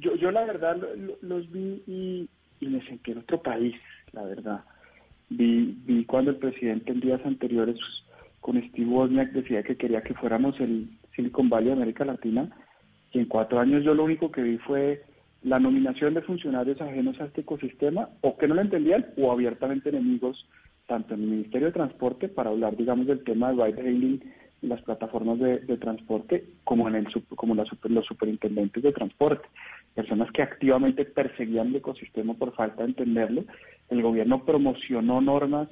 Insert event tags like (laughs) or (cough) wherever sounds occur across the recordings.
Yo, yo la verdad lo- los vi y, me sentí en otro país, la verdad. Vi, vi cuando el presidente en días anteriores con Steve Wozniak decía que quería que fuéramos el Silicon Valley de América Latina y en cuatro años yo lo único que vi fue la nominación de funcionarios ajenos a este ecosistema o que no lo entendían o abiertamente enemigos tanto en el Ministerio de Transporte para hablar digamos del tema de ride hailing las plataformas de, transporte como en el como la los superintendentes de transporte personas que activamente perseguían el ecosistema por falta de entenderlo. El gobierno promocionó normas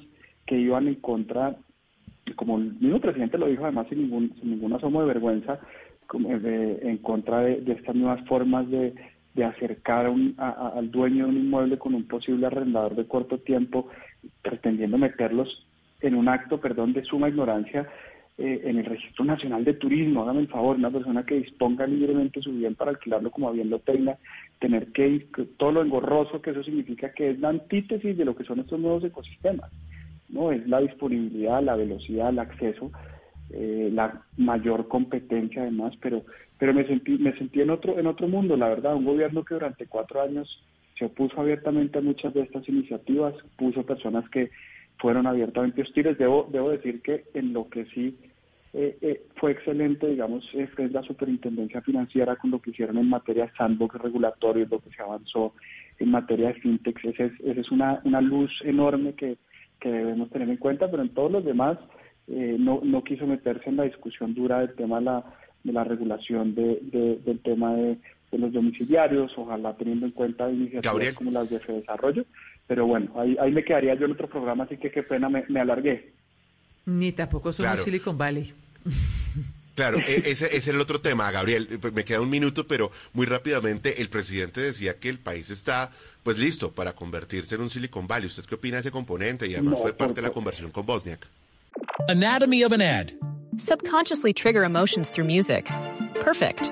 que iban en contra como el mismo presidente lo dijo además sin ningún sin ningún asomo de vergüenza de- en contra de, estas nuevas formas de, acercar un- a- al dueño de un inmueble con un posible arrendador de corto tiempo pretendiendo meterlos en un acto perdón de suma ignorancia eh, en el registro nacional de turismo. Hágame el favor una persona que disponga libremente su bien para alquilarlo como bien lo tenga tener que ir todo lo engorroso que eso significa que es la antítesis de lo que son estos nuevos ecosistemas no es la disponibilidad, la velocidad, el acceso, eh, la mayor competencia además, pero pero me sentí me sentí en otro en otro mundo, la verdad, un gobierno que durante cuatro años se opuso abiertamente a muchas de estas iniciativas, puso personas que fueron abiertamente hostiles. Debo debo decir que en lo que sí eh, eh, fue excelente, digamos, es, es la superintendencia financiera con lo que hicieron en materia de sandbox regulatorio, lo que se avanzó en materia de fintech. Esa es, esa es una, una luz enorme que, que debemos tener en cuenta, pero en todos los demás eh, no, no quiso meterse en la discusión dura del tema de la, de la regulación de, de- del tema de, de los domiciliarios, ojalá teniendo en cuenta iniciativas Gabriel. como las de Desarrollo. Pero bueno, ahí, ahí me quedaría yo en otro programa, así que qué pena, me, me alargué. Ni tampoco somos Claro. Silicon Valley. Claro, (laughs) e- ese, ese es el otro tema, Gabriel. Pues Me queda un minuto, pero muy rápidamente el presidente decía que el país está pues listo para convertirse en un Silicon Valley. ¿Usted qué opina de ese componente? Y además fue parte de la conversión con Bosniak. Anatomy of an ad. Subconsciously trigger emotions through music. Perfect.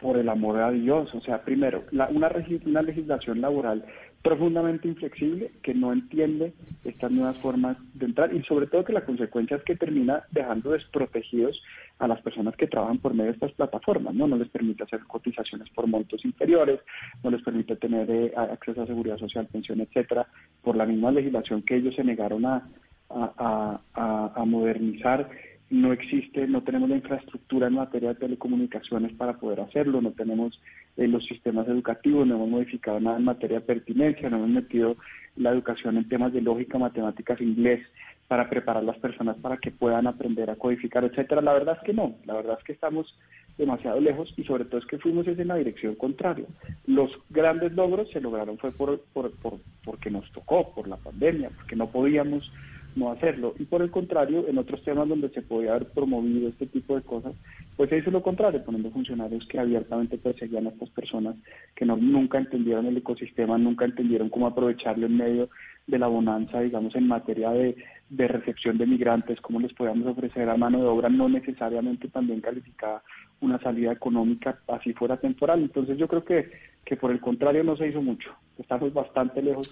por el amor a Dios. O sea, primero, la- una, una legislación laboral profundamente inflexible que no entiende estas nuevas formas de entrar y sobre todo que la consecuencia es que termina dejando desprotegidos a las personas que trabajan por medio de estas plataformas, ¿no? No les permite hacer cotizaciones por montos inferiores, no les permite tener eh, acceso a seguridad social, pensión, etcétera, por la misma legislación que ellos se negaron a- a- a- a modernizar no existe, no tenemos la infraestructura en materia de telecomunicaciones para poder hacerlo, no tenemos eh, los sistemas educativos, no hemos modificado nada en materia de pertinencia, no hemos metido la educación en temas de lógica, matemáticas, inglés para preparar las personas para que puedan aprender a codificar, etcétera. La verdad es que no, la verdad es que estamos demasiado lejos y sobre todo es que fuimos en la dirección contraria. Los grandes logros se lograron fue por, por, por- porque nos tocó, por la pandemia, porque no podíamos no hacerlo. Y por el contrario, en otros temas donde se podía haber promovido este tipo de cosas, pues se hizo lo contrario, poniendo funcionarios que abiertamente perseguían a estas personas, que no, nunca entendieron el ecosistema, nunca entendieron cómo aprovecharlo en medio de la bonanza, digamos, en materia de, recepción de migrantes, cómo les podíamos ofrecer a mano de obra no necesariamente también calificada una salida económica, así fuera temporal. Entonces yo creo que, que por el contrario no se hizo mucho. Estamos bastante lejos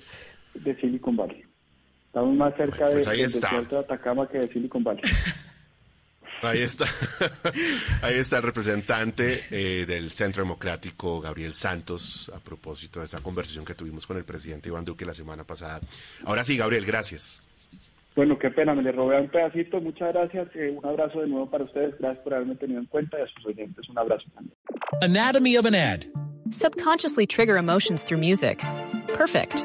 de Silicon Valley. Estamos más cerca Pues de- ahí del está. desierto de Atacama que de Silicon Valley. (laughs) Ahí está. (laughs) Ahí está el representante eh, del Centro Democrático, Gabriel Santos, a propósito de esa conversación que tuvimos con el presidente Iván Duque la semana pasada. Ahora sí, Gabriel, gracias. Bueno, qué pena, me le robé un pedacito. Muchas gracias. eh, un abrazo de nuevo para ustedes. Gracias por haberme tenido en cuenta y a sus oyentes. Un abrazo también. Anatomy of an ad. Subconsciously trigger emotions through music. Perfect.